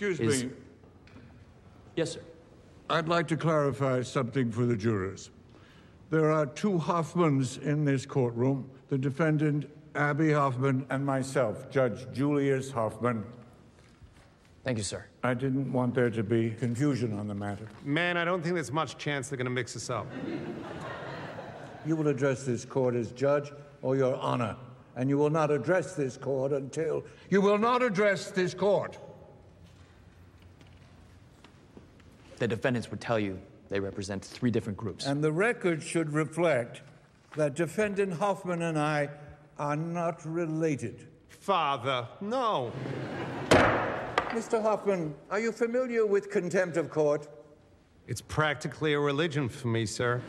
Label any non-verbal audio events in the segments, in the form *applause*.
Excuse is- me. Yes, sir. I'd like to clarify something for the jurors. There are two Hoffmans in this courtroom the defendant, Abby Hoffman, and myself, Judge Julius Hoffman. Thank you, sir. I didn't want there to be confusion on the matter. Man, I don't think there's much chance they're gonna mix us up. You will address this court as judge or your honor, and you will not address this court until. You will not address this court. The defendants would tell you they represent three different groups. And the record should reflect that defendant Hoffman and I are not related. Father, no. Mr. Hoffman, are you familiar with contempt of court? It's practically a religion for me, sir.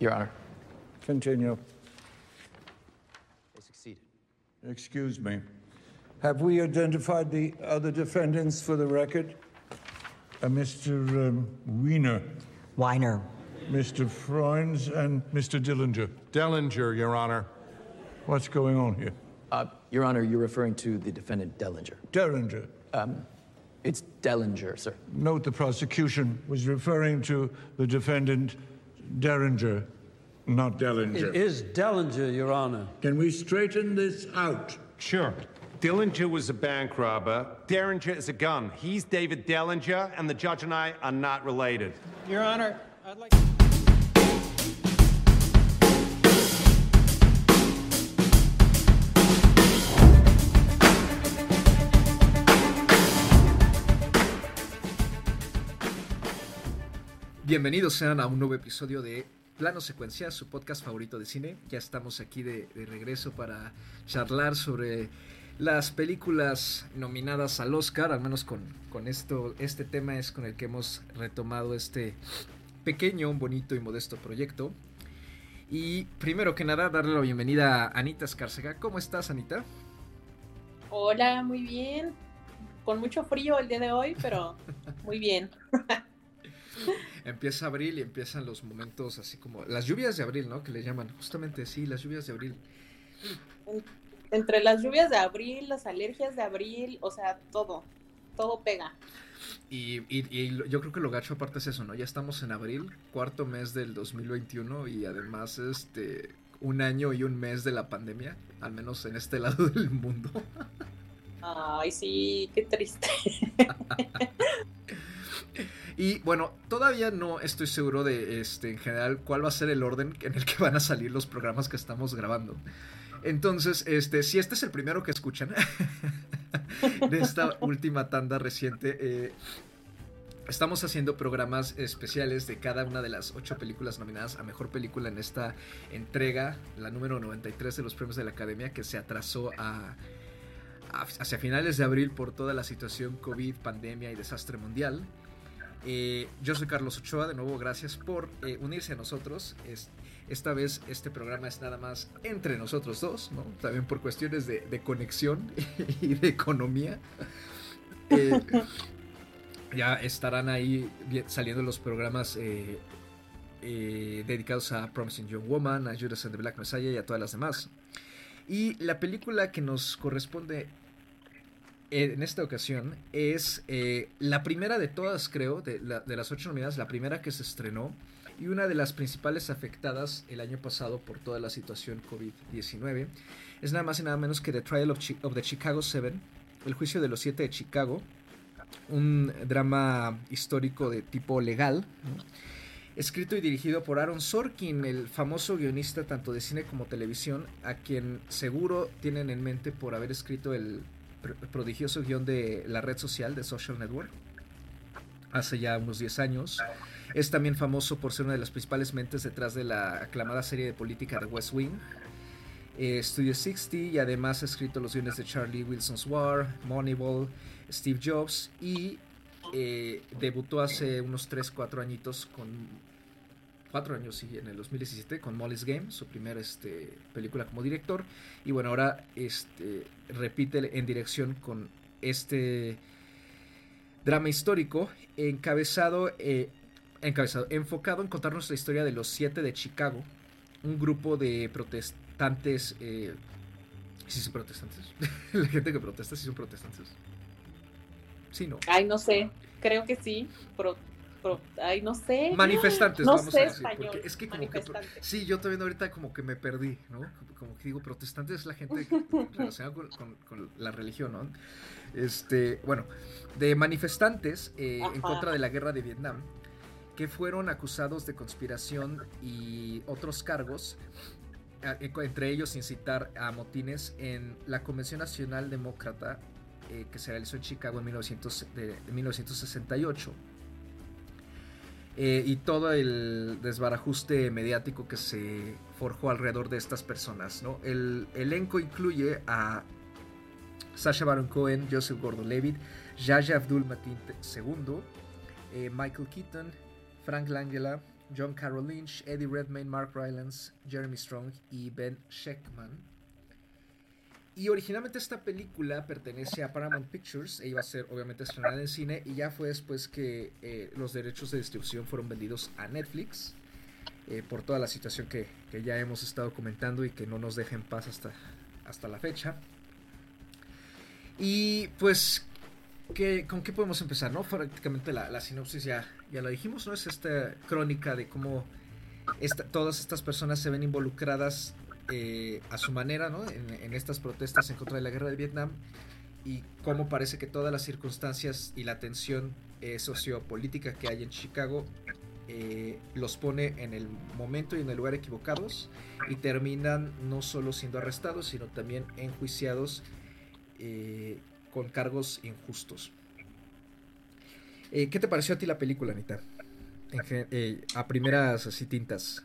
Your Honor, Continue. they succeeded. Excuse me. Have we identified the other defendants for the record? Uh, Mr. Um, Wiener, Weiner. Mr. Freunds, and Mr. Dillinger. Dellinger, Your Honor. What's going on here? Uh, Your Honor, you're referring to the defendant Dellinger. Derringer. It's Dellinger, sir. Note the prosecution was referring to the defendant Derringer, not Dellinger. It is Dellinger, Your Honor. Can we straighten this out? Sure. Dillinger was a bank robber. Derringer is a gun. He's David Dellinger, and the judge and I are not related. Your Honor, I'd like. Bienvenidos sean a un nuevo episodio de Plano Secuencia, su podcast favorito de cine. Ya estamos aquí de, de regreso para charlar sobre las películas nominadas al Oscar, al menos con, con esto, este tema es con el que hemos retomado este pequeño, bonito y modesto proyecto. Y primero que nada, darle la bienvenida a Anita Escárcega. ¿Cómo estás, Anita? Hola, muy bien. Con mucho frío el día de hoy, pero *laughs* muy bien. *laughs* Empieza abril y empiezan los momentos así como las lluvias de abril, ¿no? Que le llaman, justamente sí, las lluvias de abril. Entre las lluvias de abril, las alergias de abril, o sea, todo, todo pega. Y, y- yo creo que lo gacho aparte es eso, ¿no? Ya estamos en abril, cuarto mes del 2021 y además este un año y un mes de la pandemia, al menos en este *laughs* lado del mundo. Ay, sí, qué triste. *laughs* Y bueno, todavía no estoy seguro de este en general cuál va a ser el orden en el que van a salir los programas que estamos grabando. Entonces, este, si este es el primero que escuchan *laughs* de esta última tanda reciente, eh, estamos haciendo programas especiales de cada una de las ocho películas nominadas a mejor película en esta entrega, la número 93 de los premios de la Academia, que se atrasó a, hacia finales de abril por toda la situación COVID, pandemia y desastre mundial. Eh, yo soy Carlos Ochoa, de nuevo gracias por eh, unirse a nosotros. Esta vez este programa es nada más entre nosotros dos, ¿no? También por cuestiones de, conexión *laughs* y de economía. Eh, ya estarán ahí saliendo los programas eh, eh, dedicados a Promising Young Woman, a Judas and the Black Messiah y a todas las demás. Y la película que nos corresponde en esta ocasión es la primera de todas, creo, de, de las ocho nominadas, la primera que se estrenó y una de las principales afectadas el año pasado por toda la situación COVID-19. Es nada más y nada menos que The Trial of, of the Chicago Seven, el juicio de los siete de Chicago, un drama histórico de tipo legal, escrito y dirigido por Aaron Sorkin, el famoso guionista tanto de cine como televisión, a quien seguro tienen en mente por haber escrito el pr- prodigioso guion de la red social de Social Network hace ya unos 10 años. Es también famoso por ser una de las principales mentes detrás de la aclamada serie de política de West Wing, eh, Studio 60 y además ha escrito los guiones de Charlie Wilson's War, Moneyball, Steve Jobs y eh, debutó hace unos 3-4 añitos con 4 años sí, en el 2017 con Molly's Game, su primera este, película como director. Y bueno, ahora este, repite en dirección con este drama histórico encabezado, eh, encabezado, enfocado en contarnos la historia de los siete de Chicago, un grupo de protestantes, eh, sí son protestantes, *laughs* la gente que protesta sí son protestantes. Sí, no. Ay, no sé, creo que sí, pero, ay, no sé. Manifestantes, no vamos sé a decir. español. Porque es que como que. Sí, yo también ahorita como que me perdí, ¿no? Como que digo, protestante es la gente *laughs* relacionada con, con- con la religión, ¿no? Este, bueno, de manifestantes eh, en contra de la guerra de Vietnam, que fueron acusados de conspiración y otros cargos, a- e- entre ellos incitar a motines en la Convención Nacional Demócrata eh, que se realizó en Chicago en 1900 de- de 1968 eh, y todo el desbarajuste mediático que se forjó alrededor de estas personas. ¿no? El elenco incluye a Sacha Baron Cohen, Joseph Gordon-Levitt, Yahya Abdul-Mateen II, eh, Michael Keaton, Frank Langella, John Carroll Lynch, Eddie Redmayne, Mark Rylance, Jeremy Strong y Ben Scheckman. Y originalmente esta película pertenece a Paramount Pictures e iba a ser obviamente estrenada en cine y ya fue después que eh, los derechos de distribución fueron vendidos a Netflix eh, por toda la situación que, que ya hemos estado comentando y que no nos deja en paz hasta, hasta la fecha. Y pues, ¿qué, ¿con qué podemos empezar? no? Prácticamente la sinopsis ya, ya la dijimos, ¿no? Es esta crónica de cómo esta- todas estas personas se ven involucradas eh, a su manera, ¿no? En, estas protestas en contra de la guerra de Vietnam y cómo parece que todas las circunstancias y la tensión eh, sociopolítica que hay en Chicago eh, los pone en el momento y en el lugar equivocados y terminan no solo siendo arrestados, sino también enjuiciados con cargos injustos. Eh, ¿Qué te pareció a ti la película, Anita? Eh, a primeras así tintas.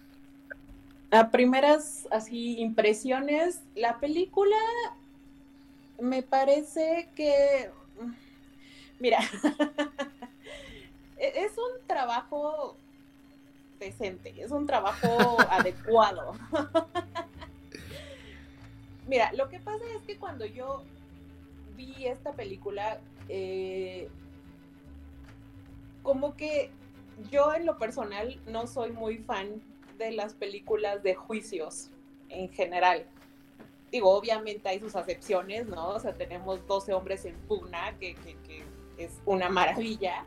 A primeras así impresiones, la película me parece que, mira, *laughs* e- es un trabajo decente, es un trabajo *laughs* adecuado. *laughs* Mira, lo que pasa es que cuando yo vi esta película, eh, como que yo en lo personal no soy muy fan de las películas de juicios en general. Digo, obviamente hay sus acepciones, ¿no? O sea, tenemos 12 hombres en pugna, que, que- es una maravilla.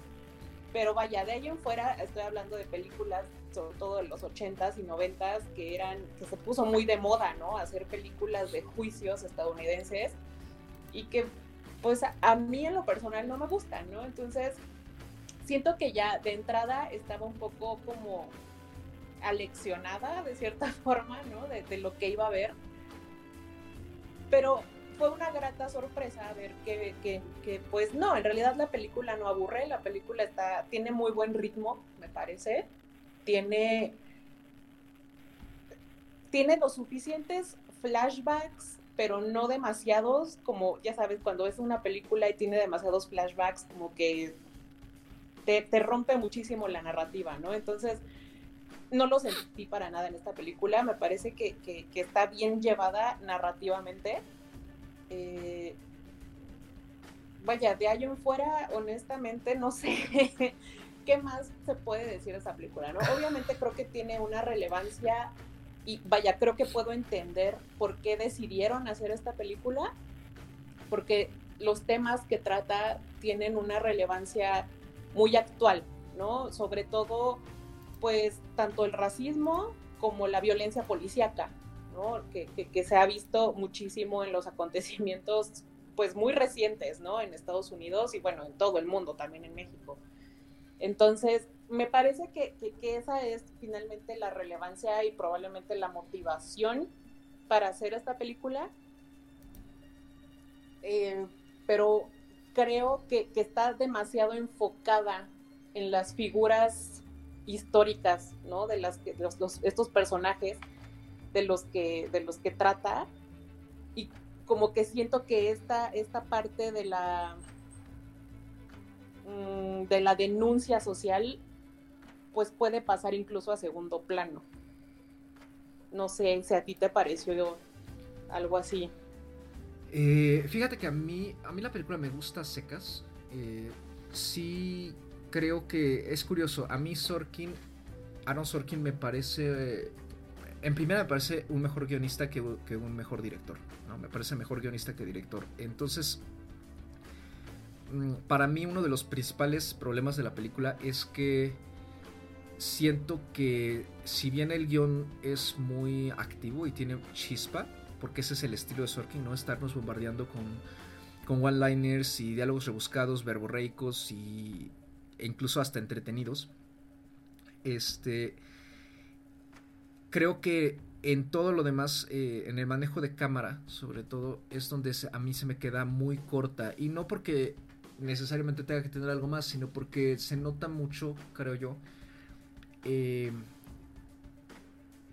Pero vaya, de ahí en fuera estoy hablando de películas, sobre todo de los 80s y 90s, que eran, que se puso muy de moda, ¿no? Hacer películas de juicios estadounidenses y que, pues, a mí en lo personal no me gustan, ¿no? Entonces, siento que ya de entrada estaba un poco como aleccionada de cierta *laughs* forma, ¿no? De, lo que iba a ver. Pero fue una grata sorpresa ver que, que, que, pues no, en realidad la película no aburre, la película está, tiene muy buen ritmo, me parece. Tiene, tiene los suficientes flashbacks, pero no demasiados, como ya sabes, cuando es una película y tiene demasiados flashbacks, como que te, rompe muchísimo la narrativa, ¿no? Entonces, no lo sentí para nada en esta película. Me parece que está bien llevada narrativamente. Eh, vaya, de ahí en fuera, honestamente, no sé *laughs* qué más se puede decir de esta película, ¿no? Obviamente creo que tiene una relevancia y vaya, creo que puedo entender por qué decidieron hacer esta película, porque los temas que trata tienen una relevancia muy actual, ¿no? Sobre todo pues tanto el racismo como la violencia policíaca, ¿no? Que, que- se ha visto muchísimo en los acontecimientos pues muy recientes, ¿no? En Estados Unidos y bueno, en todo el mundo, también en México. Entonces, me parece que, que- que esa es finalmente la relevancia y probablemente la motivación para hacer esta película. Eh, pero creo que, que está demasiado enfocada en las figuras históricas, ¿no? De las que los- estos personajes de los que de los que trata y como que siento que esta esta parte de la mm, de la denuncia social pues puede pasar incluso a segundo plano. No sé si a ti te pareció algo así. Eh, fíjate que a mí, a mí la película me gusta secas. Eh, sí creo que es curioso. A mí Sorkin, Aaron Sorkin me parece... En primera me parece un mejor guionista que, que un mejor director. ¿no? Me parece mejor guionista que director. Entonces, mm, para mí uno de los principales problemas de la película es que siento que si bien el guion es muy activo y tiene chispa, porque ese es el estilo de Sorkin, ¿no? Estarnos bombardeando con, con one-liners y diálogos rebuscados, verborreicos y, e incluso hasta entretenidos. Este. Creo que en todo lo demás, eh, en el manejo de cámara, sobre todo, es donde a mí se me queda muy corta. Y no porque necesariamente tenga que tener algo más, sino porque se nota mucho, creo yo, eh,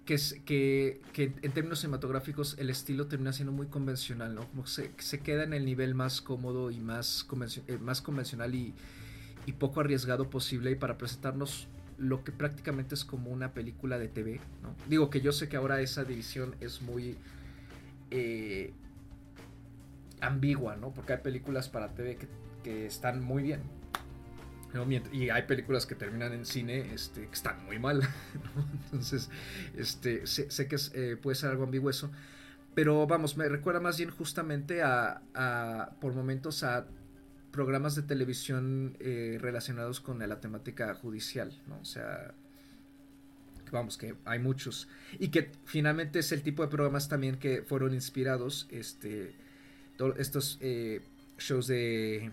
que, que, que, en términos cinematográficos el estilo termina siendo muy convencional, ¿no? Como se, se queda en el nivel más cómodo y eh, más convencional y, y, poco arriesgado posible y para presentarnos lo que prácticamente es como una película de TV, ¿no? Digo que yo sé que ahora esa división es muy eh, ambigua, ¿no? Porque hay películas para TV que, que están muy bien, ¿no? Y hay películas que terminan en cine este, que están muy mal. *laughs* ¿no? Entonces, este, sé, sé que eh, puede ser algo ambiguo eso. Pero vamos, me recuerda más bien justamente a, a por momentos, a programas de televisión eh, relacionados con la temática judicial, ¿no? O sea, vamos, que hay muchos. Y que finalmente es el tipo de programas también que fueron inspirados, este, estos eh, shows de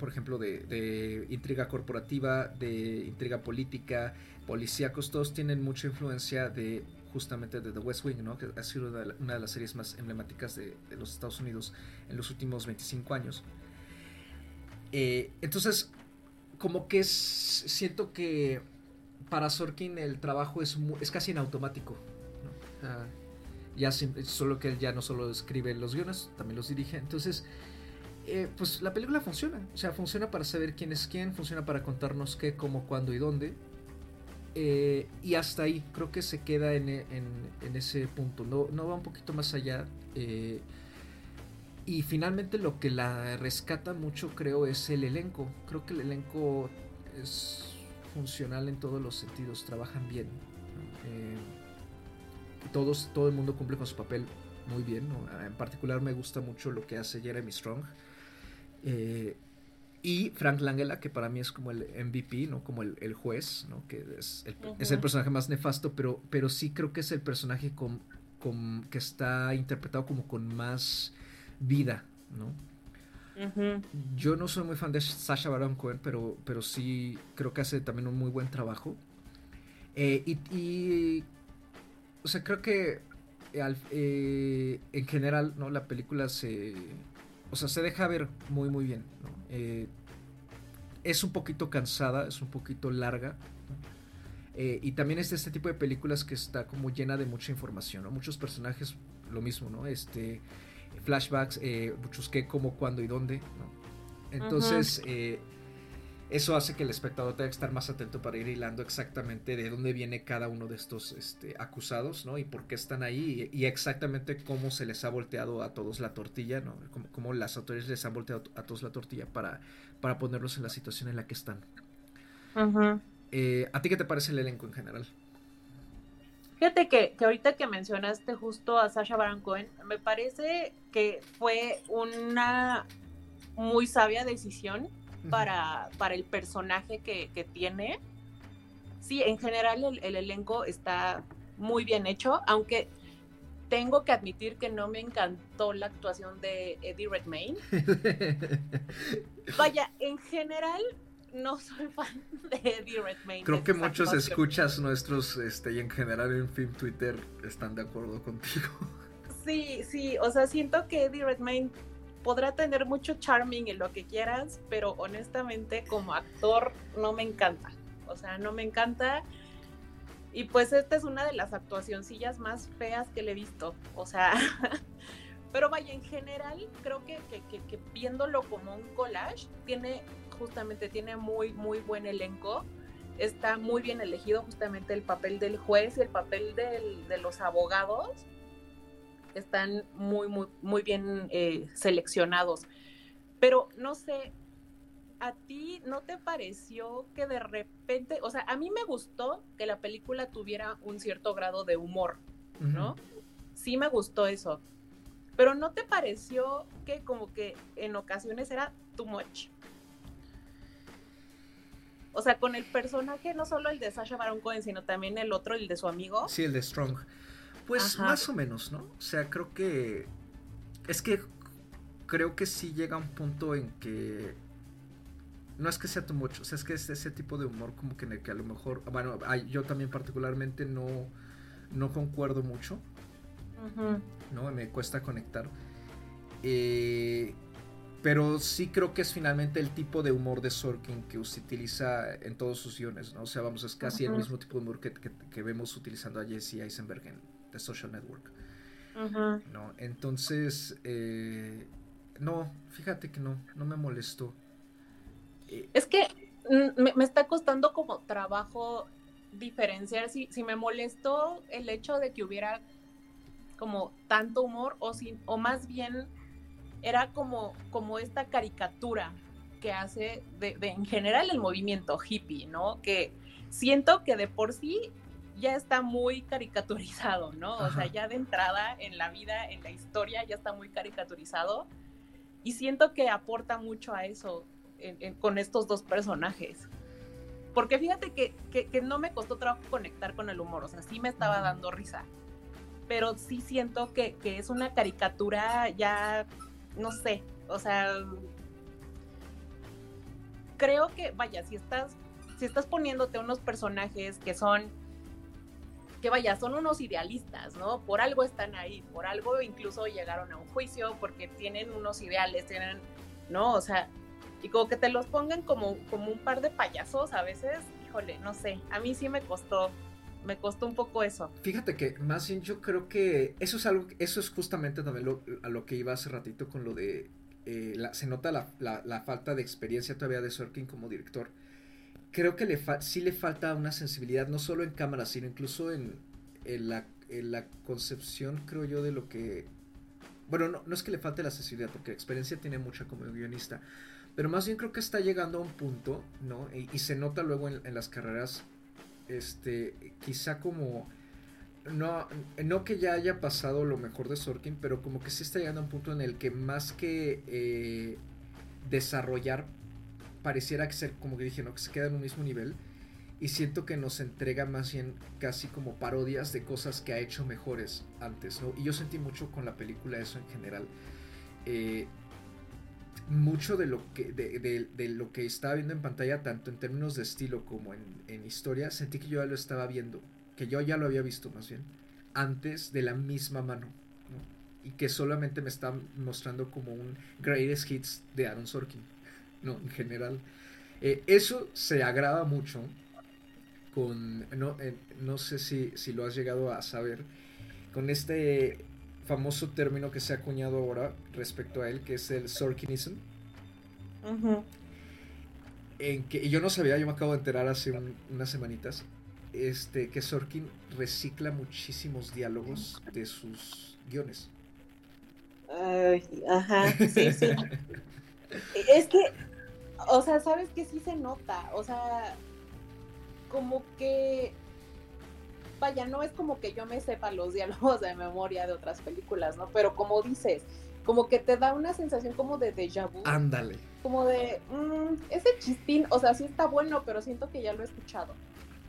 por ejemplo, de, intriga corporativa, de intriga política, policíacos, todos tienen mucha influencia de justamente de The West Wing, ¿no? que ha sido una de las series más emblemáticas de, los Estados Unidos en los últimos 25 años. Eh, entonces, como que es, siento que para Sorkin el trabajo es, es casi en automático. ya solo que él ya no solo escribe los guiones, también los dirige. Entonces, eh, pues la película funciona. O sea, funciona para saber quién es quién, funciona para contarnos qué, cómo, cuándo y dónde. Eh, y hasta ahí, creo que se queda en, ese punto. No, no, va un poquito más allá. Eh, y finalmente lo que la rescata mucho, creo, es el elenco. Creo que el elenco es funcional en todos los sentidos, trabajan bien. todos, todo el mundo cumple con su papel muy bien. En particular me gusta mucho lo que hace Jeremy Strong. Eh, y Frank Langella, que para mí es como el MVP, ¿no? Como el, el juez, ¿no? Que es el, uh -huh. es el, personaje más nefasto, pero, pero sí creo que es el personaje con, con, que está interpretado como con más vida, ¿no? Uh -huh. Yo no soy muy fan de Sasha Baron Cohen, pero, pero sí creo que hace también un muy buen trabajo. Eh, y, y, o sea, creo que al, eh, en general, ¿no? La película se o sea, se deja ver muy muy bien. ¿no? Eh, es un poquito cansada, es un poquito larga. ¿no? Eh, y también es de este tipo de películas que está como llena de mucha información, ¿no? Muchos personajes, lo mismo, ¿no? Este, flashbacks, eh, muchos qué, cómo, cuándo y dónde, ¿no? Entonces, uh -huh. Eso hace que el espectador tenga que estar más atento para ir hilando exactamente de dónde viene cada uno de estos este, acusados, ¿no? Y por qué están ahí y, y, exactamente cómo se les ha volteado a todos la tortilla, ¿no? Cómo, cómo las autoridades les han volteado a todos la tortilla para, para ponerlos en la situación en la que están. Uh -huh. eh, ¿A ti qué te parece el elenco en general? Fíjate que, que, ahorita que mencionaste justo a Sasha Baron Cohen, me parece que fue una muy sabia decisión para, para el personaje que, que, tiene. Sí, en general el, el, elenco está muy bien hecho, aunque tengo que admitir que no me encantó la actuación de Eddie Redmayne. *laughs* Vaya, en general no soy fan de Eddie Redmayne. Creo que muchos actuación. escuchas nuestros este, y en general en Film Twitter están de acuerdo contigo. Sí, sí, o sea, siento que Eddie Redmayne podrá tener mucho charming y lo que quieras, pero honestamente como actor no me encanta. O sea, no me encanta. Y pues esta es una de las actuacioncillas más feas que le he visto. O sea, *laughs* pero vaya, en general creo que, que, que, que, viéndolo como un collage, tiene justamente, tiene muy, muy buen elenco. Está muy bien elegido justamente el papel del juez y el papel del, de los abogados están muy, muy, muy bien eh, seleccionados. Pero no sé, ¿a ti no te pareció que de repente, o sea, a mí me gustó que la película tuviera un cierto grado de humor, ¿no? Uh -huh. Sí me gustó eso. Pero ¿no te pareció que como que en ocasiones era too much. O sea, con el personaje, no solo el de Sasha Baron Cohen, sino también el otro, el de su amigo. Sí, el de Strong. Pues Ajá. más o menos, ¿no? O sea, creo que. Es que creo que sí llega un punto en que. No es que sea too much, o sea, es que es ese tipo de humor como que en el que a lo mejor. Bueno, yo también particularmente no, no concuerdo mucho. ¿no? Me cuesta conectar. Eh, pero sí creo que es finalmente el tipo de humor de Sorkin que se utiliza en todos sus guiones, ¿no? O sea, vamos, es casi el mismo tipo de humor que, que- que vemos utilizando a Jesse Eisenberg en The Social Network. ¿no? Entonces, eh, no, fíjate que no, no me molestó. Eh, Es que mm, me, me está costando como trabajo diferenciar si, si me molestó el hecho de que hubiera como tanto humor o, si, o más bien era como, como esta caricatura que hace de, de en general el movimiento hippie, ¿no? Que siento que de por sí ya está muy caricaturizado, ¿no? O sea, ya de entrada en la vida, en la historia, ya está muy caricaturizado. Y siento que aporta mucho a eso en- en- con estos dos personajes. Porque fíjate que, que- que no me costó trabajo conectar con el humor, o sea, sí me estaba dando risa. Pero sí siento que, que es una caricatura ya, no sé, o sea, creo que, vaya, si estás, si estás poniéndote unos personajes que son, que vaya, son unos idealistas, ¿no? Por algo están ahí, por algo incluso llegaron a un juicio, porque tienen unos ideales, tienen, ¿no? O sea, y como que te los pongan como, como un par de payasos a veces, híjole, no sé, a mí sí me costó, me costó un poco eso. Fíjate que más bien yo creo que eso es algo, eso es justamente también lo- a lo que iba hace ratito con lo de, eh, la- se nota la, la- la falta de experiencia todavía de Sorkin como director. Creo que le fa- sí le falta una sensibilidad, no solo en cámara, sino incluso en, en la, en la concepción, creo yo, de lo que... Bueno, no, no es que le falte la sensibilidad, porque experiencia tiene mucha como guionista, pero más bien creo que está llegando a un punto, ¿no? Y, y se nota luego en, en las carreras, este, quizá como no, no que ya haya pasado lo mejor de Sorkin, pero como que sí está llegando a un punto en el que más que eh, desarrollar, pareciera que ser, como que dije, ¿no? que se queda en un mismo nivel. Y siento que nos entrega más bien casi como parodias de cosas que ha hecho mejores antes, ¿no? Y yo sentí mucho con la película eso en general. Eh, mucho de lo que de, de- lo que estaba viendo en pantalla, tanto en términos de estilo como en, en historia, sentí que yo ya lo estaba viendo, que yo ya lo había visto más bien, antes de la misma mano, ¿no? y que solamente me está mostrando como un greatest hits de Aaron Sorkin, no, en general. Eh, eso se agrava mucho con, no, eh, no sé si, si lo has llegado a saber, con este famoso término que se ha acuñado ahora respecto a él, que es el Sorkinism, Ujú. en que y yo no sabía, yo me acabo de enterar hace un- unas semanitas, este, que Sorkin recicla muchísimos diálogos de sus guiones. Ay, ajá, sí, sí. *laughs* Es que, o sea, sabes que sí se nota, o sea, como que, vaya, no es como que yo me sepa los diálogos de memoria de otras películas, ¿no? Pero como dices, como que te da una sensación como de déjà vu, Ándale. como de, mm, ese chistín, o sea, sí está bueno, pero siento que ya lo he escuchado.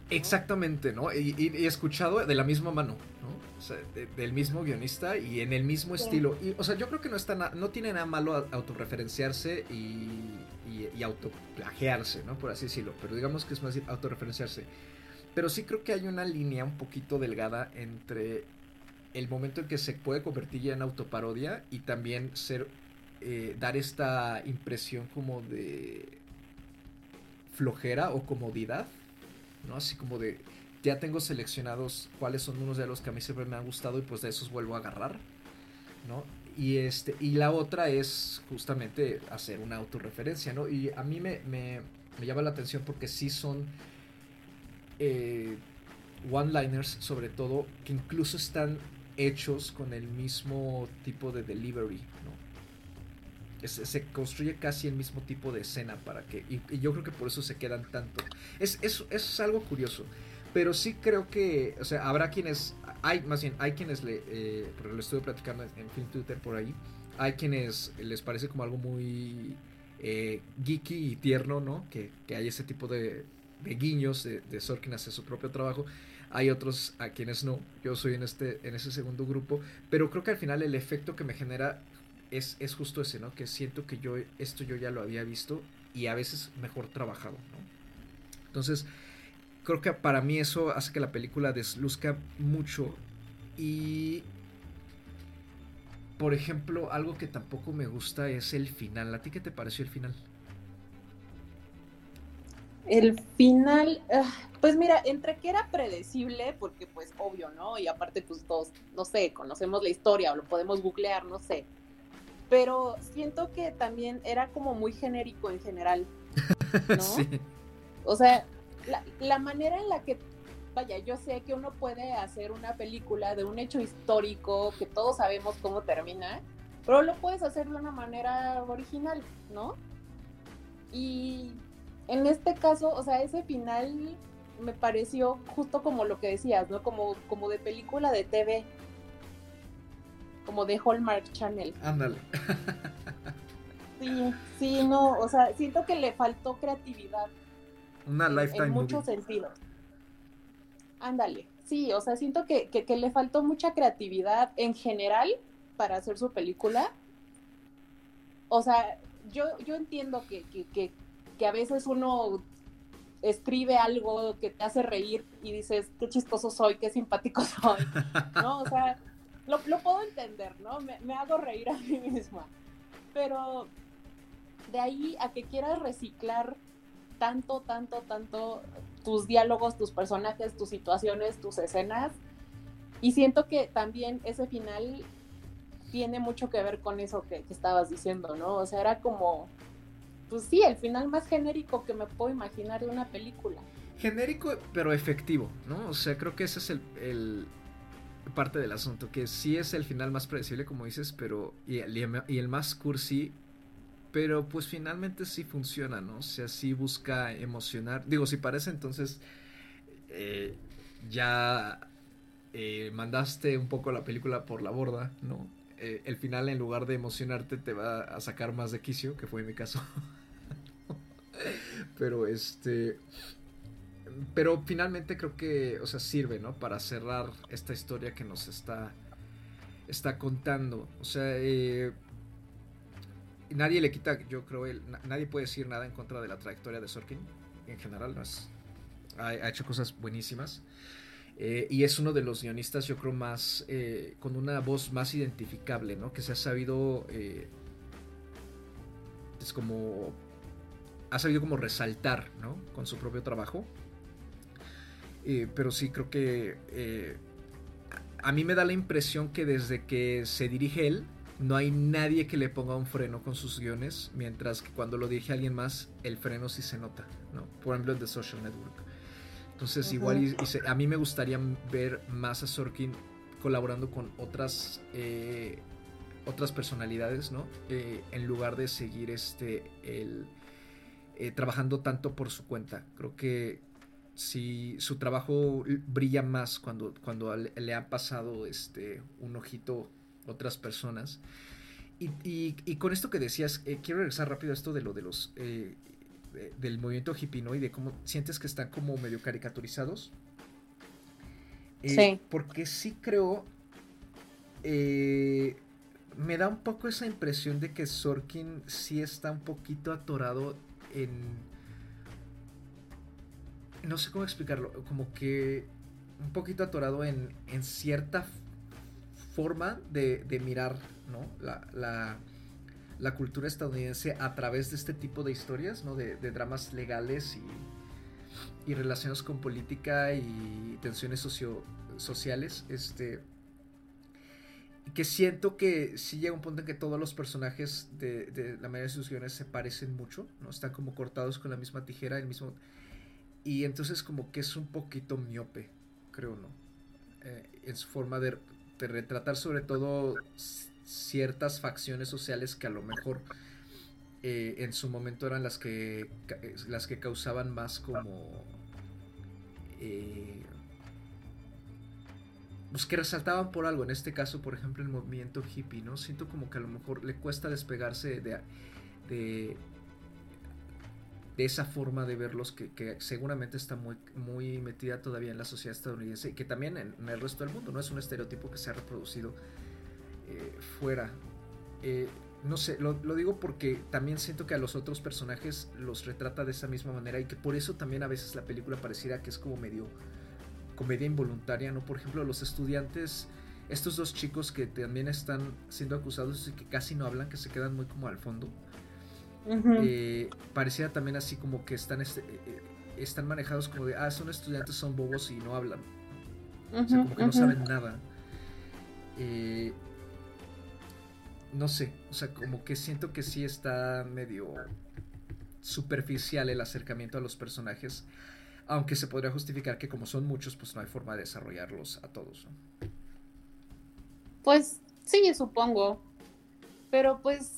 Exactamente, ¿no? Y, y- escuchado de la misma mano, ¿no? O sea, de- del mismo guionista y en el mismo Sí. estilo. Y, o sea, yo creo que no está na- no tiene nada malo autorreferenciarse y, y, y autoplagiarse, ¿no? Por así decirlo. Pero digamos que es más autorreferenciarse. Pero sí creo que hay una línea un poquito delgada entre el momento en que se puede convertir ya en autoparodia y también ser eh, dar esta impresión como de flojera o comodidad, ¿no? Así como de ya tengo seleccionados cuáles son unos de los que a mí siempre me han gustado y pues de esos vuelvo a agarrar, ¿no? Y este y la otra es justamente hacer una autorreferencia, ¿no? Y a mí me, me, me llama la atención porque sí son eh, one-liners, sobre todo, que incluso están hechos con el mismo tipo de delivery, ¿no? Se construye casi el mismo tipo de escena para que. Y, y yo creo que por eso se quedan tanto. Es, es, es algo curioso. Pero sí creo que. O sea, habrá quienes. Hay, más bien, hay quienes le. Eh, lo estuve platicando en, en Twitter por ahí. Hay quienes les parece como algo muy eh, geeky y tierno, ¿no? Que, que hay ese tipo de, de guiños de, de, Sorkin hacia su propio trabajo. Hay otros a quienes no. Yo soy en, este, en ese segundo grupo. Pero creo que al final el efecto que me genera es, es justo ese, ¿no? Que siento que yo esto yo ya lo había visto y a veces mejor trabajado, ¿no? Entonces, creo que para mí eso hace que la película desluzca mucho y por ejemplo, algo que tampoco me gusta es el final. ¿A ti qué te pareció el final? El final, ah, pues mira, entre que era predecible, porque pues obvio, ¿no? Y aparte pues todos, no sé, conocemos la historia o lo podemos googlear, no sé. Pero siento que también era como muy genérico en general, *laughs* ¿no? sí. O sea, la, la manera en la que vaya, yo sé que uno puede hacer una película de un hecho histórico que todos sabemos cómo termina, pero lo puedes hacer de una manera original, ¿no? Y en este caso, o sea, ese final me pareció justo como lo que decías, ¿no? Como, como de película de TV. Como de Hallmark Channel. Ándale. sí, sí, no, o sea, siento que le faltó creatividad. Una lifetime. En muchos sentidos. Ándale, sí, o sea, siento que, que, que, le faltó mucha creatividad en general para hacer su película. O sea, yo, yo entiendo que, que, que a veces uno escribe algo que te hace reír y dices, qué chistoso soy, qué simpático soy, ¿no? O sea, lo, lo puedo entender, ¿no? Me, me, hago reír a mí misma. Pero de ahí a que quieras reciclar tanto, tanto, tanto tus diálogos, tus personajes, tus situaciones, tus escenas. Y siento que también ese final tiene mucho que ver con eso que, estabas diciendo, ¿no? O sea, era como, pues sí, el final más genérico que me puedo imaginar de una película. Genérico, pero efectivo, ¿no? O sea, creo que ese es el, el parte del asunto, que sí es el final más predecible, como dices, pero y el más cursi, pero pues finalmente sí funciona, ¿no? O sea, sí busca emocionar. Digo, si parece entonces eh, ya eh, mandaste un poco la película por la borda, ¿no? Eh, el final en lugar de emocionarte te va a sacar más de quicio, que fue mi caso. *laughs* pero este... Pero finalmente creo que, o sea, sirve, ¿no? Para cerrar esta historia que nos está, está contando. O sea, nadie le quita, yo creo, el, nadie puede decir nada en contra de la trayectoria de Sorkin. En general, ha, ha, hecho cosas buenísimas. Eh, y es uno de los guionistas, yo creo, más. Eh, con una voz más identificable, ¿no? Que se ha sabido. Eh, es como. Ha sabido como resaltar, ¿no? Con su propio trabajo. pero sí, creo que. a mí me da la impresión que desde que se dirige él, no hay nadie que le ponga un freno con sus guiones, mientras que cuando lo dirige alguien más, el freno sí se nota, ¿no? Por ejemplo, el de Social Network. Entonces, uh -huh. igual y, y se, a mí me gustaría ver más a Sorkin colaborando con otras eh, otras personalidades, ¿no? Eh, en lugar de seguir este el eh, trabajando tanto por su cuenta. Creo que si su trabajo brilla más cuando, cuando le ha pasado este un ojito otras personas. Y, y, y, con esto que decías, eh, quiero regresar rápido a esto de lo de los. Eh, de, del movimiento hippie, ¿no? Y de cómo sientes que están como medio caricaturizados. Eh, sí. Porque sí creo. me da un poco esa impresión de que Sorkin sí está un poquito atorado en. No sé cómo explicarlo. Como que. Un poquito atorado en, en cierta forma de, de mirar ¿no? la, la, cultura estadounidense a través de este tipo de historias, ¿no? de, de dramas legales y, y, relaciones con política y tensiones socio, sociales. Este, que siento que sí llega un punto en que todos los personajes de, de, la mayoría de sus guiones se parecen mucho, ¿no? Están como cortados con la misma tijera, el mismo... Y entonces como que es un poquito miope, creo, ¿no? Eh, en su forma de, de retratar sobre todo ciertas facciones sociales que a lo mejor eh, en su momento eran las que las que causaban más como eh, pues que resaltaban por algo. En este caso por ejemplo el movimiento hippie no siento como que a lo mejor le cuesta despegarse de, de, de esa forma de verlos que, que, seguramente está muy, muy metida todavía en la sociedad estadounidense y que también en, el resto del mundo, no es un estereotipo que se ha reproducido eh, fuera. Eh, no sé, lo, lo, digo porque también siento que a los otros personajes los retrata de esa misma manera y que por eso también a veces la película pareciera que es como medio comedia involuntaria, ¿no? Por ejemplo, los estudiantes, estos dos chicos que también están siendo acusados y que casi no hablan, que se quedan muy como al fondo. Uh -huh. eh, pareciera también así como que están, este, eh, están manejados como de, ah, son estudiantes, son bobos y no hablan. Uh -huh, o sea, como que uh -huh. no saben nada. Eh, no sé, o sea, como que siento que sí está medio superficial el acercamiento a los personajes, aunque se podría justificar que como son muchos, pues no hay forma de desarrollarlos a todos. ¿no? Pues sí, supongo, pero pues,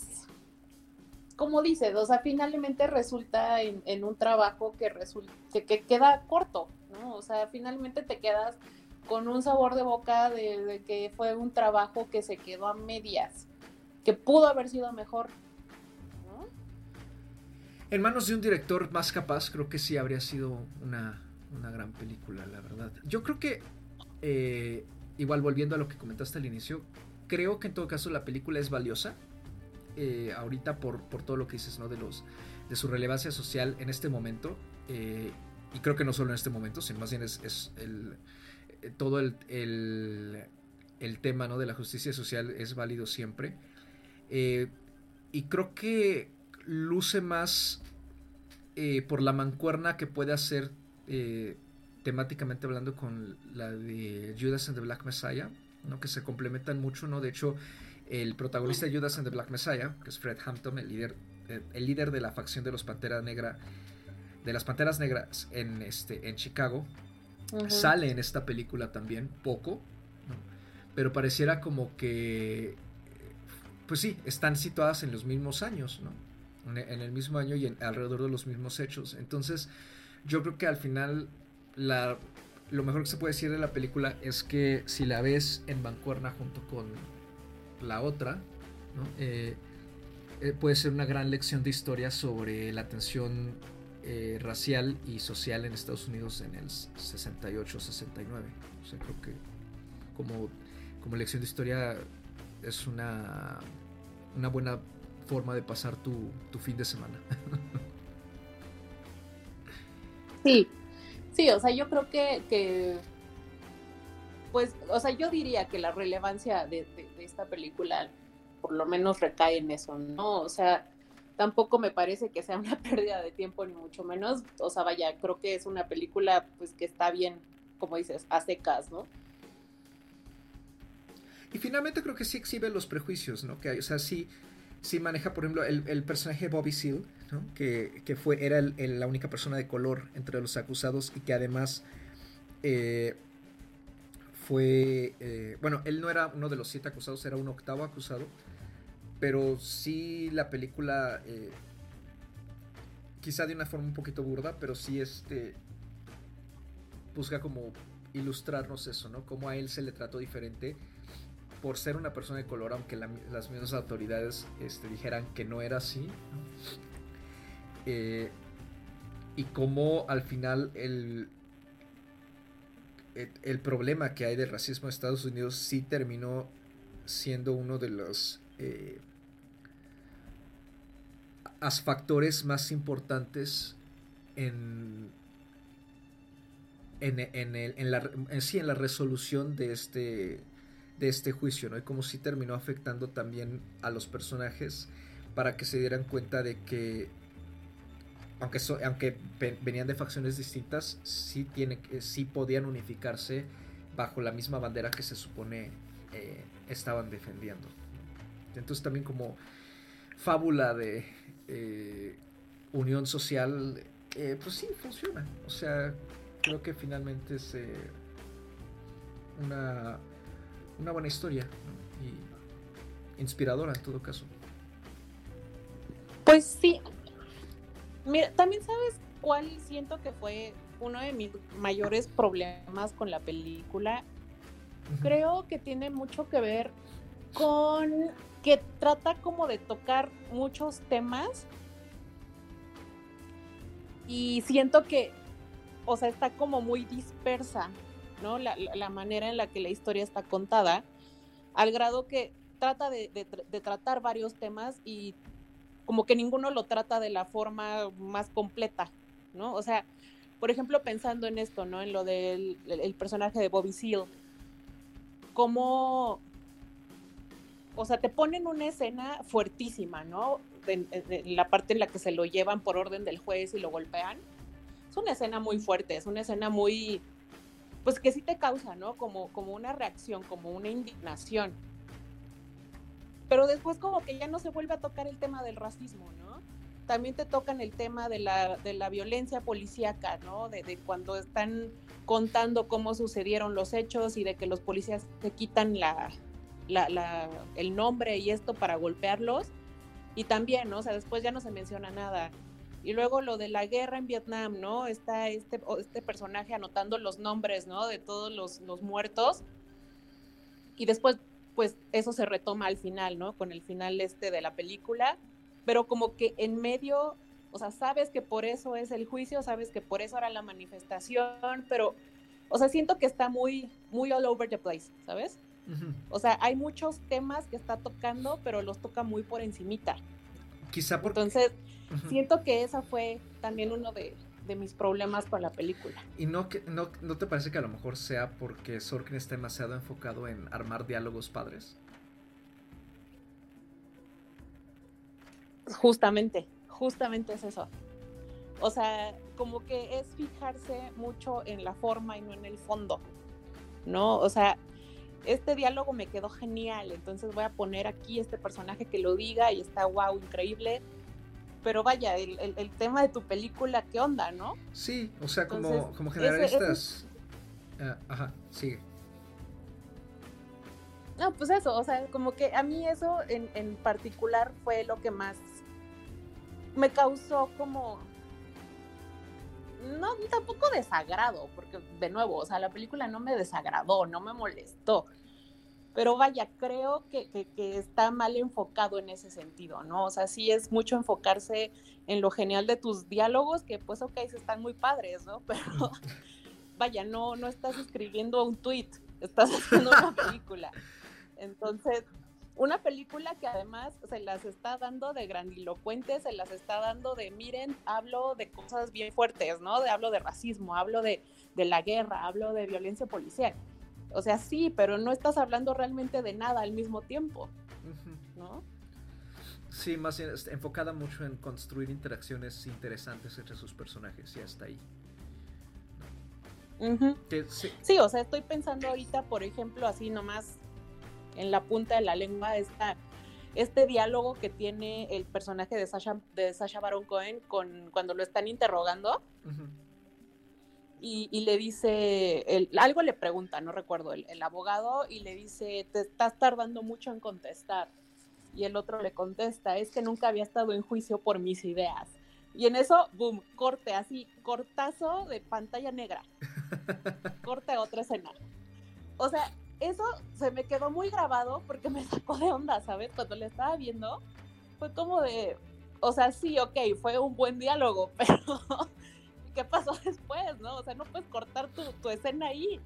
como dices, o sea, finalmente resulta en, en un trabajo que, resulta, que, que queda corto, ¿no? O sea, finalmente te quedas con un sabor de boca de, de que fue un trabajo que se quedó a medias que pudo haber sido mejor. En manos de un director más capaz, creo que sí habría sido una, una gran película, la verdad. Yo creo que, eh, igual volviendo a lo que comentaste al inicio, creo que en todo caso la película es valiosa. Eh, ahorita por, por, todo lo que dices, ¿no? De, los, de su relevancia social en este momento. Eh, y creo que no solo en este momento, sino más bien es, el, todo el, el, el, tema ¿no? de la justicia social es válido siempre. Eh, y creo que luce más eh, por la mancuerna que puede hacer eh, temáticamente hablando con la de Judas and the Black Messiah, ¿no? que se complementan mucho, ¿no? De hecho, el protagonista de Judas and the Black Messiah, que es Fred Hampton, el líder, el líder de la facción de los Panteras Negra, de las Panteras Negras en, este, en Chicago, uh -huh. sale en esta película también, poco, ¿no? pero pareciera como que pues sí, están situadas en los mismos años, ¿no? En el mismo año y en, alrededor de los mismos hechos. Entonces, yo creo que al final la, lo mejor que se puede decir de la película es que si la ves en mancuerna junto con la otra, ¿no? eh, eh, puede ser una gran lección de historia sobre la tensión eh, racial y social en Estados Unidos en el 68-69. O sea, creo que como, como lección de historia es una, una buena forma de pasar tu, tu fin de semana. *laughs* sí, sí, o sea, yo creo que, que, pues, o sea, yo diría que la relevancia de, esta película por lo menos recae en eso, ¿no? O sea, tampoco me parece que sea una *laughs* pérdida de tiempo, ni mucho menos. O sea, vaya, creo que es una película, pues, que está bien, como dices, a secas, ¿no? Y finalmente creo que sí exhibe los prejuicios, ¿no? Que hay, o sea, sí, sí maneja, por ejemplo, el, el personaje Bobby Seale, ¿no? Que, que fue, era la única persona de color entre los acusados y que además eh, fue, eh, bueno, él no era uno de los siete acusados, era un octavo acusado, pero sí la película, eh, quizá de una forma un poquito burda, pero sí este, busca como ilustrarnos eso, ¿no? Cómo a él se le trató diferente por ser una persona de color, aunque la, las mismas autoridades este, dijeran que no era así. Eh, y cómo al final el, el, problema que hay del racismo en Estados Unidos sí terminó siendo uno de los eh, factores más importantes en, en, en, el, en, la, sí, en la resolución de este de este juicio, ¿no? Y como si terminó afectando también a los personajes para que se dieran cuenta de que aunque, aunque venían de facciones distintas, sí, tiene, sí podían unificarse bajo la misma bandera que se supone eh, estaban defendiendo. Entonces también como fábula de eh, unión social, eh, pues sí, funciona. O sea, creo que finalmente es una una buena historia y inspiradora en todo caso. Pues sí. Mira, también sabes cuál siento que fue uno de mis mayores problemas con la película. Uh -huh. Creo que tiene mucho que ver con que trata como de tocar muchos temas y siento que, o sea, está como muy dispersa, ¿no? La, manera en la que la historia está contada, al grado que trata de, de tr- de tratar varios temas y como que ninguno lo trata de la forma más completa, ¿no? O sea, por ejemplo, pensando en esto, ¿no? En lo del el- personaje de Bobby Seale, cómo, o sea, te ponen una escena fuertísima, ¿no? En- en la parte en la que se lo llevan por orden del juez y lo golpean. Es una escena muy fuerte, es una escena muy, pues que sí te causa, ¿no? Como, como una reacción, como una indignación. Pero después como que ya no se vuelve a tocar el tema del racismo, ¿no? También te tocan el tema de la, de la violencia policíaca, ¿no? De, de cuando están contando cómo sucedieron los hechos y de que los policías te quitan la, la- la- el nombre y esto para golpearlos. Y también, ¿no? O sea, después ya no se menciona nada. Y luego lo de la guerra en Vietnam, ¿no? Está este, este personaje anotando los nombres, ¿no? De todos los, los muertos. Y después, pues eso se retoma al final, ¿no? Con el final este de la película. Pero como que en medio, o sea, sabes que por eso es el juicio, sabes que por eso era la manifestación, pero, o sea, siento que está muy, muy all over the place, ¿sabes? O sea, hay muchos temas que está tocando, pero los toca muy por encimita. Quizá porque... Entonces, siento que esa fue también uno de, de mis problemas con la película. ¿Y no, que, no, no te parece que a lo mejor sea porque Sorkin está demasiado enfocado en armar diálogos padres? Justamente, justamente es eso. O sea, como que es fijarse mucho en la forma y no en el fondo, ¿no? O sea, este diálogo me quedó genial, entonces voy a poner aquí este personaje que lo diga y está wow, increíble. Pero vaya, el, el- el tema de tu película, ¿qué onda, no? Sí, o sea, como, Entonces, como ese- generalistas... Ah, ajá, sigue. No, pues eso, o sea, como que a mí eso en, en particular fue lo que más me causó como... No, tampoco desagrado, porque de nuevo, o sea, la película no me desagradó, no me molestó. Pero vaya, creo que, que- que está mal enfocado en ese sentido, ¿no? O sea, sí es mucho enfocarse en lo genial de tus diálogos, que pues ok, están muy padres, ¿no? *laughs* Pero vaya, no, no estás escribiendo un tweet, estás haciendo una *laughs* película. Entonces, una película que además se las está dando de grandilocuente, se las está dando de, miren, hablo de cosas bien fuertes, ¿no? De, hablo de racismo, hablo de, de la guerra, hablo de violencia policial. O sea, sí, pero no estás hablando realmente de nada al mismo tiempo. ¿no? Sí, más enfocada mucho en construir interacciones interesantes entre sus personajes y hasta ahí. Que sí, Sí, o sea, estoy pensando ahorita, por ejemplo, así nomás en la punta de la lengua, esta, este diálogo que tiene el personaje de Sasha, de Sasha Baron Cohen con, cuando lo están interrogando ujú. Y, y le dice, el- algo le pregunta, no recuerdo, el, el abogado, y le dice, te estás tardando mucho en contestar. Y el otro le contesta, es que nunca había estado en juicio por mis ideas. Y en eso, boom, corte, así, cortazo de pantalla negra. *laughs* corte a otra escena. O sea, eso se me quedó muy grabado porque me sacó de onda, ¿sabes? Cuando le estaba viendo, fue como de, o sea, sí, ok, fue un buen diálogo, *laughs* pero ¿qué pasó *laughs* después, no? O sea, no puedes cortar tu, tu escena ahí.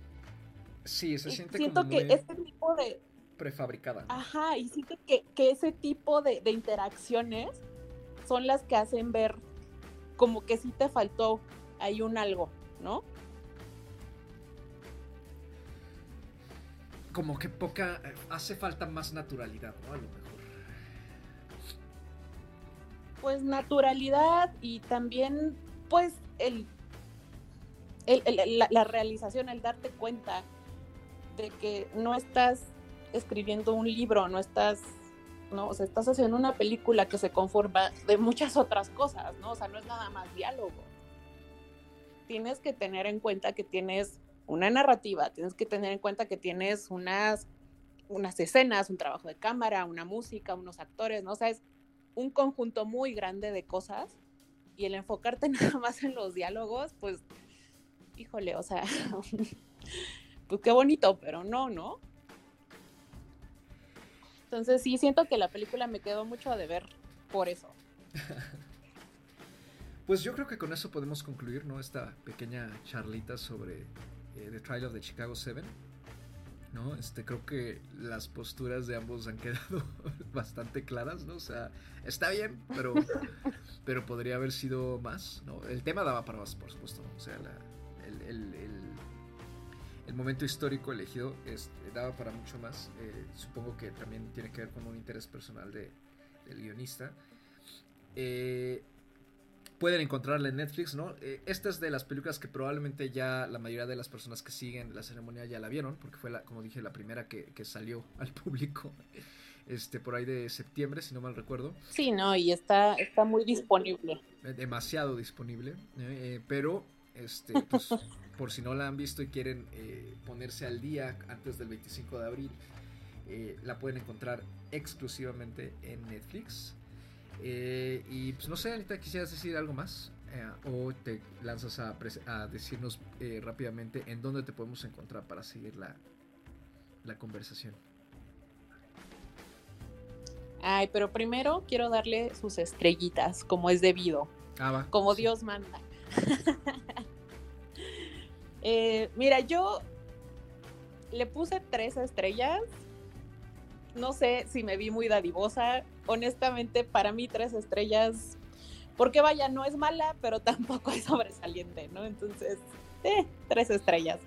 Sí, se Y siente siento como que muy ese tipo de, prefabricada. ¿no? ajá, y siento que, que ese tipo de, de interacciones son las que hacen ver como que sí te faltó ahí un algo, ¿no? Como que poca... Hace falta más naturalidad, ¿no? A lo mejor. pues naturalidad y también pues el, el- la realización, el darte cuenta de que no estás escribiendo un libro, no estás, no, o sea, estás haciendo una película que se conforma de muchas otras cosas, ¿no? O sea, no es nada más diálogo. Tienes que tener en cuenta que tienes una narrativa, tienes que tener en cuenta que tienes unas, unas escenas, un trabajo de cámara, una música, unos actores, ¿no? O sea, es un conjunto muy grande de cosas y el enfocarte *laughs* nada más en los diálogos, pues, híjole, o sea, *laughs* pues qué bonito, pero no, ¿no? Entonces sí, siento que la película me quedó mucho a deber por eso. *laughs* Pues yo creo que con eso podemos concluir, ¿no? Esta pequeña charlita sobre eh, The Trial of the Chicago 7. ¿No? Este, creo que las posturas de ambos han quedado *laughs* bastante claras, ¿no? O sea, está bien, pero, *laughs* pero podría haber sido más, ¿no? El tema daba para más, por supuesto, ¿no? O sea, el, el, el, el, momento histórico elegido este, daba para mucho más. Eh, supongo que también tiene que ver con un interés personal de, del guionista. Eh, pueden encontrarla en Netflix, ¿no? Eh, esta es de las películas que probablemente ya la mayoría de las personas que siguen la ceremonia ya la vieron, porque fue, la, como dije, la primera que, que salió *laughs* al público este, por ahí de septiembre, si no mal recuerdo. Sí, no, y está, está muy disponible. Eh, demasiado disponible, eh, pero este, *laughs* pues, por si no la han visto y quieren eh, ponerse al día antes del 25 de abril, eh, la pueden encontrar exclusivamente en Netflix. Eh, y pues no sé, ahorita quisieras decir algo más. Eh, o te lanzas a, a decirnos eh, rápidamente en dónde te podemos encontrar para seguir la, la conversación. Ay, pero primero quiero darle sus estrellitas, como es debido. Ah, va. Como Sí. Dios manda. *laughs* Eh, mira, yo le puse tres estrellas. No sé si me vi muy dadivosa. Honestamente, para mí tres estrellas, porque vaya, no es mala, pero *laughs* tampoco es sobresaliente, ¿no? Entonces, eh, tres estrellas.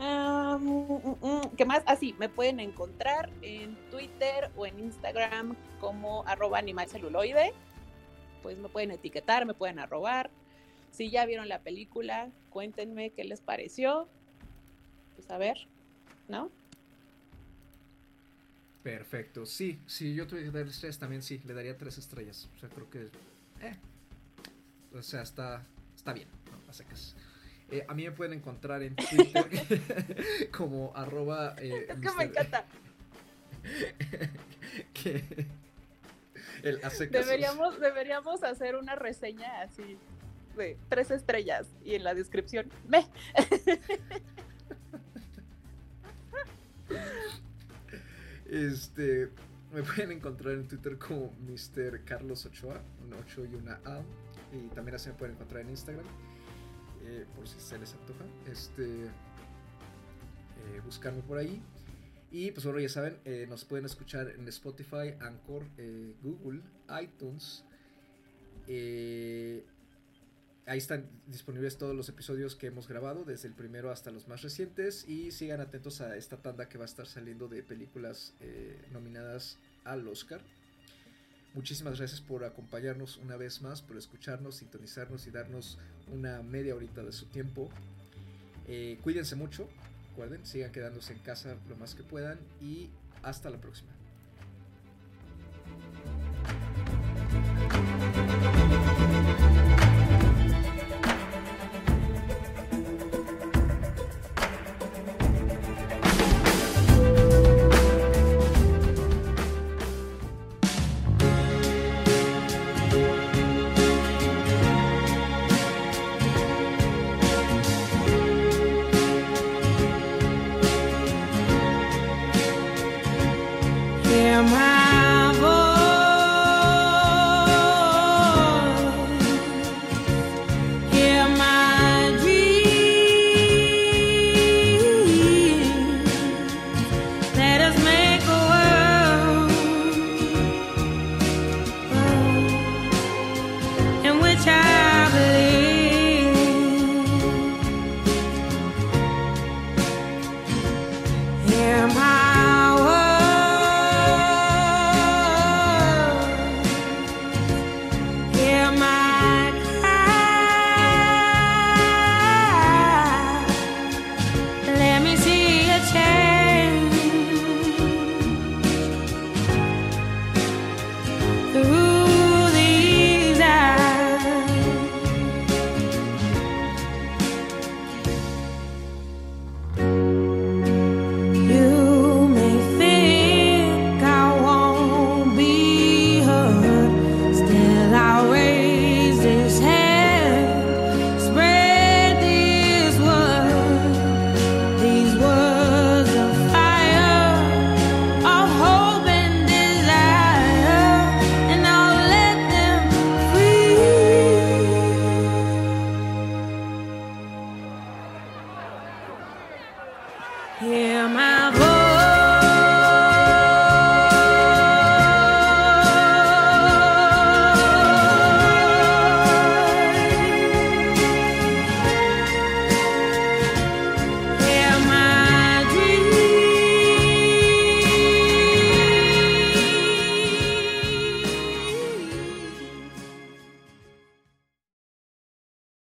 Ah, mm, mm, mm, ¿Qué más? Así, me pueden encontrar en Twitter o en Instagram como arroba animalceluloide. Pues me pueden etiquetar, me pueden arrobar. Si ya vieron la película, cuéntenme qué les pareció. Pues a ver, ¿no? Perfecto, sí, sí, yo tuve que darle estrellas también, sí, le daría tres estrellas. O sea, creo que. Eh, o sea, está, está bien, ¿no? A secas. Eh, a mí me pueden encontrar en Twitter *laughs* como arroba. eh, *laughs* Es que me Mr. encanta. *laughs* que el. Deberíamos, deberíamos hacer una reseña así de tres estrellas y en la descripción, me. Este, me pueden encontrar en Twitter como Mr. Carlos Ochoa, un 8 y una A. Y también así me pueden encontrar en Instagram, eh, por si se les antoja. Este, eh, buscarme por ahí. Y pues bueno, ya saben, eh, nos pueden escuchar en Spotify, Anchor, Google, iTunes. Eh, ahí están disponibles todos los episodios que hemos grabado, desde el primero hasta los más recientes. Y sigan atentos a esta tanda que va a estar saliendo de películas eh, nominadas al Oscar. Muchísimas gracias por acompañarnos una vez más, por escucharnos, sintonizarnos y darnos una media horita de su tiempo. Eh, cuídense mucho, recuerden, sigan quedándose en casa lo más que puedan y hasta la próxima.